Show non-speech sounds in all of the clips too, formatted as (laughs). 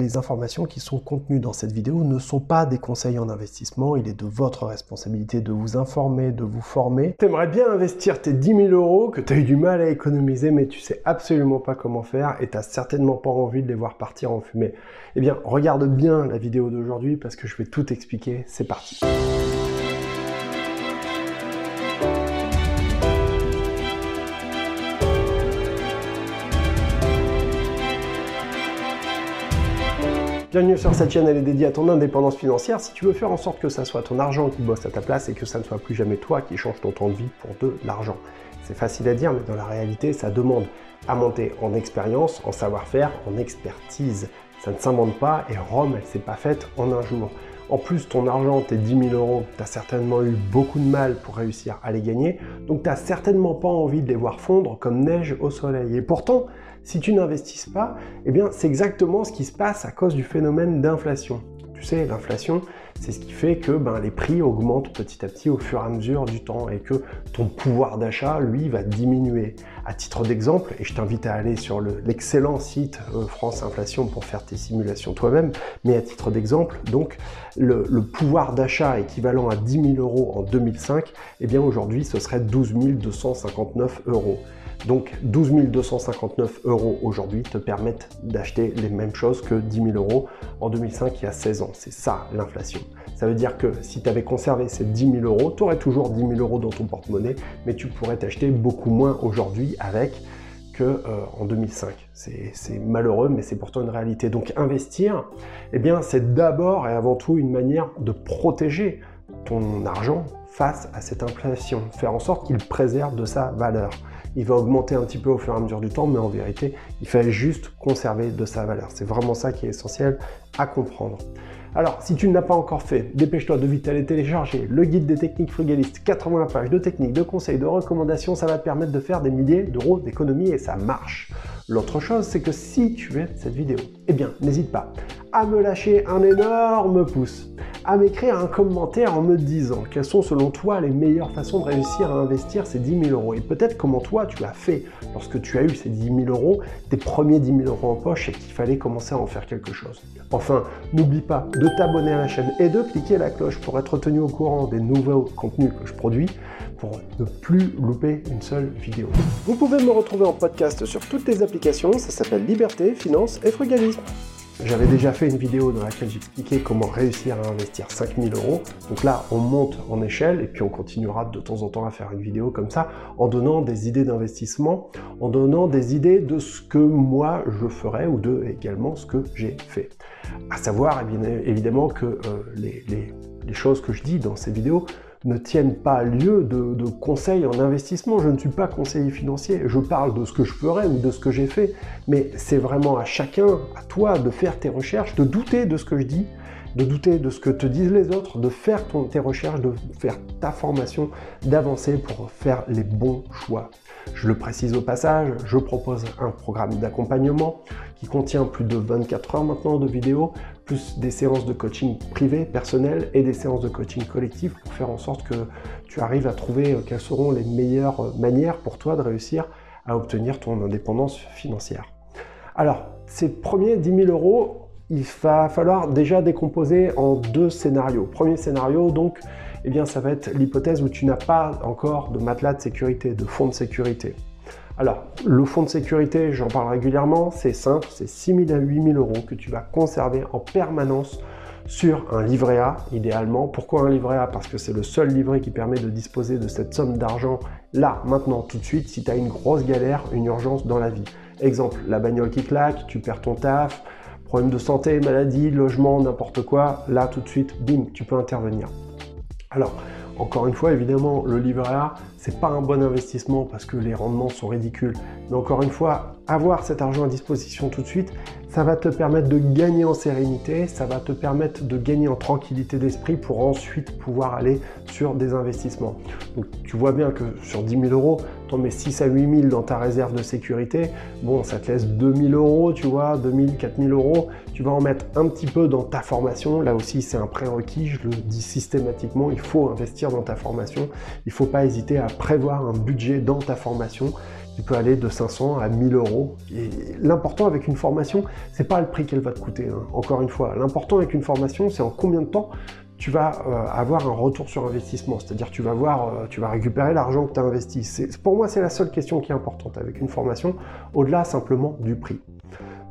Les informations qui sont contenues dans cette vidéo ne sont pas des conseils en investissement, il est de votre responsabilité de vous informer, de vous former. T'aimerais bien investir tes 10 000 euros que tu as eu du mal à économiser mais tu sais absolument pas comment faire et t'as certainement pas envie de les voir partir en fumée. Eh bien, regarde bien la vidéo d'aujourd'hui parce que je vais tout expliquer, c'est parti. Bienvenue sur cette chaîne, elle est dédiée à ton indépendance financière. Si tu veux faire en sorte que ça soit ton argent qui bosse à ta place et que ça ne soit plus jamais toi qui change ton temps de vie pour de l'argent. C'est facile à dire, mais dans la réalité, ça demande à monter en expérience, en savoir-faire, en expertise. Ça ne s'invente pas et Rome, elle s'est pas faite en un jour. En plus, ton argent, tes 10 000 euros, tu as certainement eu beaucoup de mal pour réussir à les gagner, donc tu n'as certainement pas envie de les voir fondre comme neige au soleil. Et pourtant, si tu n'investis pas, eh bien, c'est exactement ce qui se passe à cause du phénomène d'inflation. Tu sais, l'inflation, c'est ce qui fait que ben, les prix augmentent petit à petit au fur et à mesure du temps et que ton pouvoir d'achat, lui, va diminuer. À titre d'exemple, et je t'invite à aller sur l'excellent site euh, France Inflation pour faire tes simulations toi-même, mais à titre d'exemple, donc le, pouvoir d'achat équivalent à 10 000 euros en 2005, eh bien aujourd'hui ce serait 12 259 euros. Donc 12 259 euros aujourd'hui te permettent d'acheter les mêmes choses que 10 000 euros en 2005 il y a 16 ans. C'est ça l'inflation. Ça veut dire que si tu avais conservé ces 10 000 euros, tu aurais toujours 10 000 euros dans ton porte-monnaie, mais tu pourrais t'acheter beaucoup moins aujourd'hui avec que euh, en 2005. C'est malheureux, mais c'est pourtant une réalité. Donc investir, eh bien, c'est d'abord et avant tout une manière de protéger ton argent face à cette inflation, faire en sorte qu'il préserve de sa valeur il va augmenter un petit peu au fur et à mesure du temps, mais en vérité, il fait juste conserver de sa valeur. C'est vraiment ça qui est essentiel à comprendre. Alors, si tu ne l'as pas encore fait, dépêche-toi de vite aller télécharger le guide des techniques frugalistes, 80 pages de techniques, de conseils, de recommandations, ça va te permettre de faire des milliers d'euros d'économie et ça marche. L'autre chose, c'est que si tu aimes cette vidéo, eh bien, n'hésite pas à me lâcher un énorme pouce à m'écrire un commentaire en me disant quelles sont selon toi les meilleures façons de réussir à investir ces 10 000 euros et peut-être comment toi tu as fait lorsque tu as eu ces 10 000 euros, tes premiers 10 000 euros en poche et qu'il fallait commencer à en faire quelque chose. Enfin, n'oublie pas de t'abonner à la chaîne et de cliquer la cloche pour être tenu au courant des nouveaux contenus que je produis pour ne plus louper une seule vidéo. Vous pouvez me retrouver en podcast sur toutes les applications, ça s'appelle Liberté, Finance et Frugalisme. J'avais déjà fait une vidéo dans laquelle j'expliquais comment réussir à investir 5000 euros. Donc là, on monte en échelle et puis on continuera de temps en temps à faire une vidéo comme ça en donnant des idées d'investissement, en donnant des idées de ce que moi je ferais ou de également ce que j'ai fait. À savoir évidemment que euh, les, les choses que je dis dans ces vidéos ne tiennent pas lieu de, conseils en investissement. Je ne suis pas conseiller financier. Je parle de ce que je ferais ou de ce que j'ai fait. Mais c'est vraiment à chacun, à toi, de faire tes recherches, de douter de ce que je dis, de douter de ce que te disent les autres, de faire tes recherches, de faire ta formation, d'avancer pour faire les bons choix. Je le précise au passage, je propose un programme d'accompagnement qui contient plus de 24 heures maintenant de vidéos, des séances de coaching privé, personnel et des séances de coaching collectif pour faire en sorte que tu arrives à trouver euh, quelles seront les meilleures euh, manières pour toi de réussir à obtenir ton indépendance financière. Alors, ces premiers 10 000 euros, il va falloir déjà décomposer en deux scénarios. Premier scénario, donc, eh bien, ça va être l'hypothèse où tu n'as pas encore de matelas de sécurité, de fonds de sécurité. Alors, le fonds de sécurité, j'en parle régulièrement, c'est simple, c'est 6 000 à 8 000 euros que tu vas conserver en permanence sur un livret A, idéalement. Pourquoi un livret A? Parce que c'est le seul livret qui permet de disposer de cette somme d'argent là, maintenant, tout de suite, si tu as une grosse galère, une urgence dans la vie. Exemple, la bagnole qui claque, tu perds ton taf, problème de santé, maladie, logement, n'importe quoi, là, tout de suite, bim, tu peux intervenir. Alors, encore une fois, évidemment, le livret A, c'est pas un bon investissement parce que les rendements sont ridicules. Mais encore une fois, avoir cet argent à disposition tout de suite, ça va te permettre de gagner en sérénité, ça va te permettre de gagner en tranquillité d'esprit pour ensuite pouvoir aller sur des investissements. Donc tu vois bien que sur 10 000 euros, tu en mets 6 à 8 000 dans ta réserve de sécurité. Bon, ça te laisse 2 000 euros, tu vois, 2 000, 4 000 euros. Tu vas en mettre un petit peu dans ta formation. Là aussi, c'est un prérequis, je le dis systématiquement, il faut investir dans ta formation. Il ne faut pas hésiter à prévoir un budget dans ta formation tu peux aller de 500 à 1000 euros. L'important avec une formation, c'est pas le prix qu'elle va te coûter. Hein. Encore une fois, l'important avec une formation, c'est en combien de temps tu vas euh, avoir un retour sur investissement, c'est-à-dire tu vas voir, euh, tu vas récupérer l'argent que tu as investi. Pour moi, c'est la seule question qui est importante avec une formation, au-delà simplement du prix.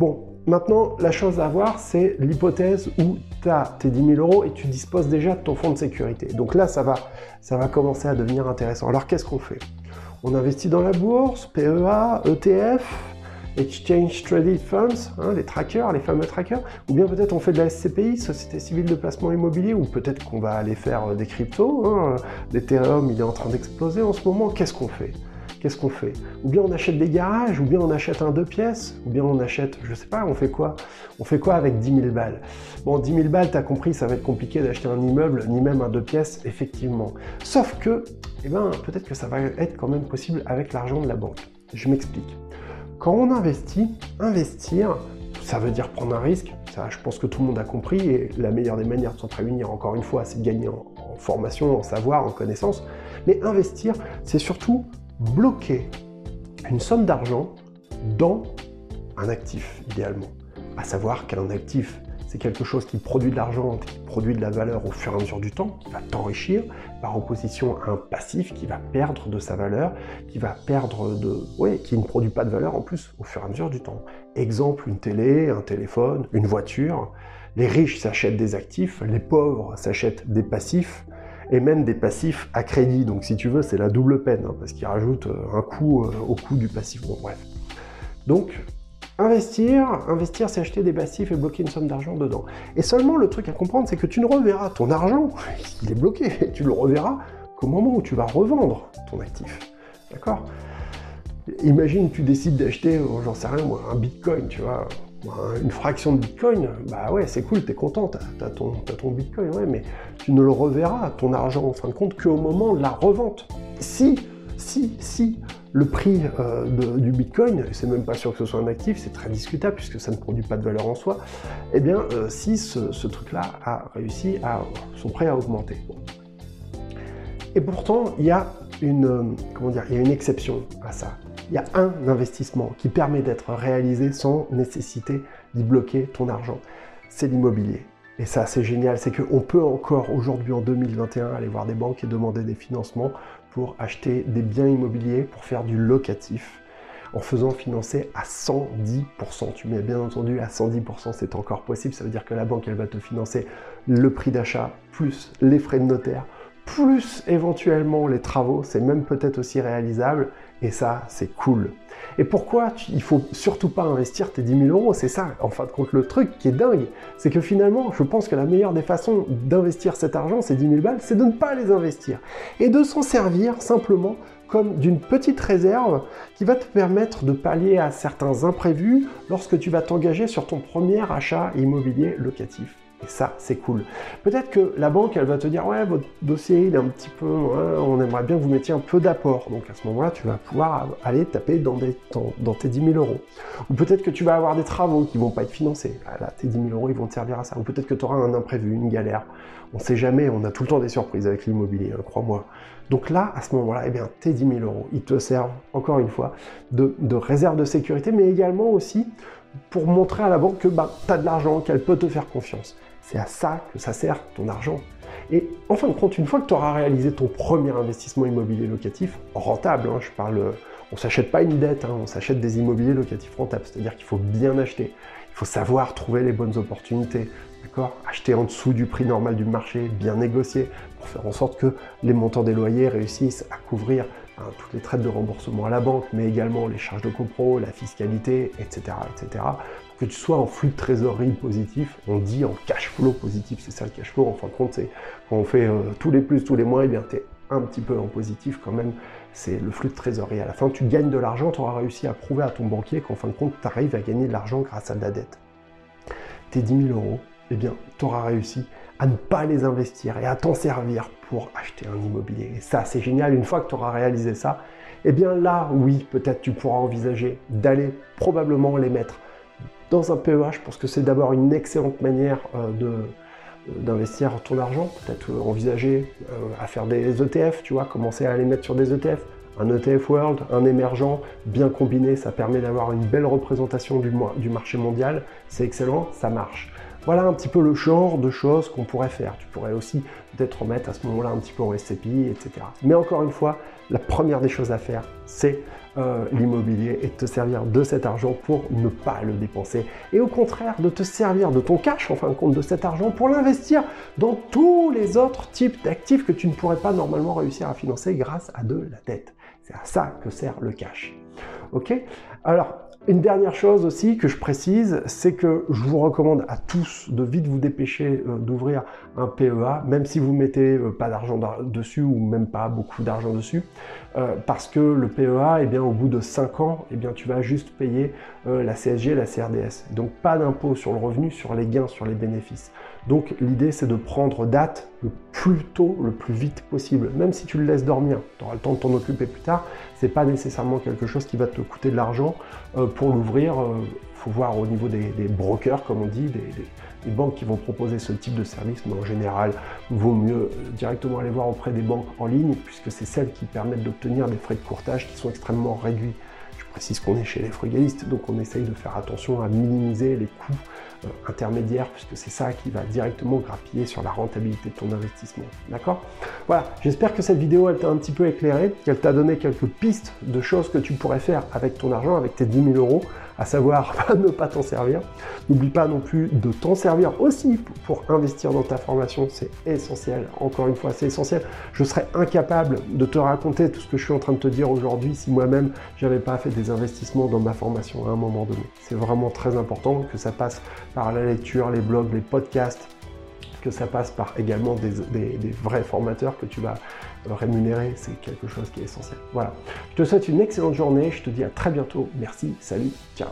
Bon, maintenant, la chose à voir, c'est l'hypothèse où tu as tes 10 000 euros et tu disposes déjà de ton fonds de sécurité. Donc là, ça va, ça va commencer à devenir intéressant. Alors, qu'est-ce qu'on fait? On investit dans la bourse, PEA, ETF, Exchange Traded Funds, hein, les trackers, les fameux trackers, ou bien peut-être on fait de la SCPI, Société Civile de Placement Immobilier, ou peut-être qu'on va aller faire euh, des cryptos, hein, l'Ethereum il est en train d'exploser en ce moment, qu'est-ce qu'on fait? Qu'est-ce qu'on fait? Ou bien on achète des garages, ou bien on achète un deux pièces, ou bien on achète, je sais pas, on fait quoi? On fait quoi avec 10 000 balles? Bon, 10 000 balles, t'as compris, ça va être compliqué d'acheter un immeuble, ni même un deux pièces, effectivement. Sauf que, eh ben, peut-être que ça va être quand même possible avec l'argent de la banque. Je m'explique. Quand on investit, investir, ça veut dire prendre un risque. Ça, je pense que tout le monde a compris. Et la meilleure des manières de s'en prémunir, encore une fois, c'est de gagner en, formation, en savoir, en connaissance. Mais investir, c'est surtout bloquer une somme d'argent dans un actif, idéalement. À savoir qu'un actif, c'est quelque chose qui produit de l'argent, qui produit de la valeur au fur et à mesure du temps, qui va t'enrichir, par opposition à un passif qui va perdre de sa valeur, qui va perdre de... Oui, qui ne produit pas de valeur en plus au fur et à mesure du temps. Exemple, une télé, un téléphone, une voiture. Les riches s'achètent des actifs, les pauvres s'achètent des passifs, et même des passifs à crédit. Donc si tu veux, c'est la double peine, hein, parce qu'ils rajoutent euh, un coût euh, au coût du passif. Bon, bref. Donc, Investir, investir, c'est acheter des passifs et bloquer une somme d'argent dedans. Et seulement le truc à comprendre, c'est que tu ne reverras ton argent, il est bloqué, tu le reverras qu'au moment où tu vas revendre ton actif. D'accord? Imagine, tu décides d'acheter, oh, j'en sais rien moi, un bitcoin, tu vois, une fraction de bitcoin, bah ouais, c'est cool, t'es content, t'as ton, as ton bitcoin, ouais, mais tu ne le reverras, ton argent, en fin de compte, qu'au moment de la revente. Si, si, si le prix euh, du Bitcoin, c'est même pas sûr que ce soit un actif, c'est très discutable puisque ça ne produit pas de valeur en soi, eh bien, euh, si ce, truc-là a réussi à son prêt à augmenter. Et pourtant, il y a une, euh, comment dire, il y a une exception à ça. Il y a un investissement qui permet d'être réalisé sans nécessité d'y bloquer ton argent. C'est l'immobilier. Et ça, c'est génial, c'est qu'on peut encore aujourd'hui en 2021 aller voir des banques et demander des financements pour acheter des biens immobiliers, pour faire du locatif, en faisant financer à 110%. Tu mets bien entendu à 110%, c'est encore possible. Ça veut dire que la banque, elle va te financer le prix d'achat, plus les frais de notaire, plus éventuellement les travaux. C'est même peut-être aussi réalisable. Et ça, c'est cool. Et pourquoi il faut surtout pas investir tes 10 000 euros C'est ça, en fin de compte, le truc qui est dingue. C'est que finalement, je pense que la meilleure des façons d'investir cet argent, ces 10 000 balles, c'est de ne pas les investir. Et de s'en servir simplement comme d'une petite réserve qui va te permettre de pallier à certains imprévus lorsque tu vas t'engager sur ton premier achat immobilier locatif. Et ça, c'est cool. Peut-être que la banque, elle va te dire, ouais, votre dossier, il est un petit peu, on aimerait bien que vous mettiez un peu d'apport. Donc à ce moment-là, tu vas pouvoir aller taper dans, tes 10 000 euros. Ou peut-être que tu vas avoir des travaux qui vont pas être financés. Ah, là, tes 10 000 euros, ils vont te servir à ça. Ou peut-être que tu auras un imprévu, une galère. On ne sait jamais, on a tout le temps des surprises avec l'immobilier, hein, crois-moi. Donc là, à ce moment-là, eh bien, tes 10 000 euros, ils te servent, encore une fois, de, de réserve de sécurité, mais également aussi pour montrer à la banque que bah, tu as de l'argent, qu'elle peut te faire confiance. C'est à ça que ça sert ton argent. Et en fin de compte, une fois que tu auras réalisé ton premier investissement immobilier locatif, rentable, hein, je parle, on s'achète pas une dette, hein, on s'achète des immobiliers locatifs rentables, c'est-à-dire qu'il faut bien acheter, il faut savoir trouver les bonnes opportunités, Acheter en dessous du prix normal du marché, bien négocier, pour faire en sorte que les montants des loyers réussissent à couvrir hein, toutes les traites de remboursement à la banque, mais également les charges de copro, la fiscalité, etc., etc que tu sois en flux de trésorerie positif, on dit en cash flow positif, c'est ça le cash flow, en fin de compte, c'est quand on fait euh, tous les plus, tous les moins, et eh bien tu es un petit peu en positif quand même, c'est le flux de trésorerie. À la fin, tu gagnes de l'argent, tu auras réussi à prouver à ton banquier qu'en fin de compte, tu arrives à gagner de l'argent grâce à de la dette. Tes 10 000 euros, eh bien, tu auras réussi à ne pas les investir et à t'en servir pour acheter un immobilier. Et ça, c'est génial. Une fois que tu auras réalisé ça, eh bien là, oui, peut-être tu pourras envisager d'aller probablement les mettre dans un je pense que c'est d'abord une excellente manière euh, de, euh, d'investir ton argent, peut-être euh, envisager à faire des ETF, tu vois, commencer à les mettre sur des ETF, Un ETF World, un émergent, bien combiné, ça permet d'avoir une belle représentation du, du marché mondial. C'est excellent, ça marche. Voilà un petit peu le genre de choses qu'on pourrait faire. Tu pourrais aussi peut-être remettre à ce moment-là un petit peu en SCPI, etc. Mais encore une fois, la première des choses à faire, c'est euh, l'immobilier et de te servir de cet argent pour ne pas le dépenser. Et au contraire, de te servir de ton cash, en fin de compte, de cet argent pour l'investir dans tous les autres types d'actifs que tu ne pourrais pas normalement réussir à financer grâce à de la dette. C'est à ça que sert le cash. Ok? Alors, une dernière chose aussi que je précise, c'est que je vous recommande à tous de vite vous dépêcher euh, d'ouvrir un PEA, même si vous mettez euh, pas d'argent dessus ou même pas beaucoup d'argent dessus, euh, parce que le PEA, eh bien, au bout de 5 ans, eh tu vas juste payer la CSG et la CRDS. Donc pas d'impôt sur le revenu, sur les gains, sur les bénéfices. Donc l'idée c'est de prendre date le plus tôt, le plus vite possible. Même si tu le laisses dormir, tu auras le temps de t'en occuper plus tard. C'est pas nécessairement quelque chose qui va te coûter de l'argent euh, pour l'ouvrir. Il euh, faut voir au niveau des, brokers, comme on dit, des, banques qui vont proposer ce type de service, mais en général, vaut mieux euh, directement aller voir auprès des banques en ligne, puisque c'est celles qui permettent d'obtenir des frais de courtage qui sont extrêmement réduits. Je précise qu'on est chez les frugalistes, donc on essaye de faire attention à minimiser les coûts intermédiaire, puisque c'est ça qui va directement grappiller sur la rentabilité de ton investissement. D'accord? Voilà, j'espère que cette vidéo, elle t'a un petit peu éclairé, qu'elle t'a donné quelques pistes de choses que tu pourrais faire avec ton argent, avec tes 10 000 euros à savoir (laughs) ne pas t'en servir. N'oublie pas non plus de t'en servir aussi pour investir dans ta formation, c'est essentiel. Encore une fois, c'est essentiel. Je serais incapable de te raconter tout ce que je suis en train de te dire aujourd'hui si moi-même j'avais pas fait des investissements dans ma formation à un moment donné. C'est vraiment très important que ça passe par la lecture, les blogs, les podcasts, que ça passe par également des, vrais formateurs que tu vas rémunérer, c'est quelque chose qui est essentiel. Voilà. Je te souhaite une excellente journée, je te dis à très bientôt. Merci, salut, ciao.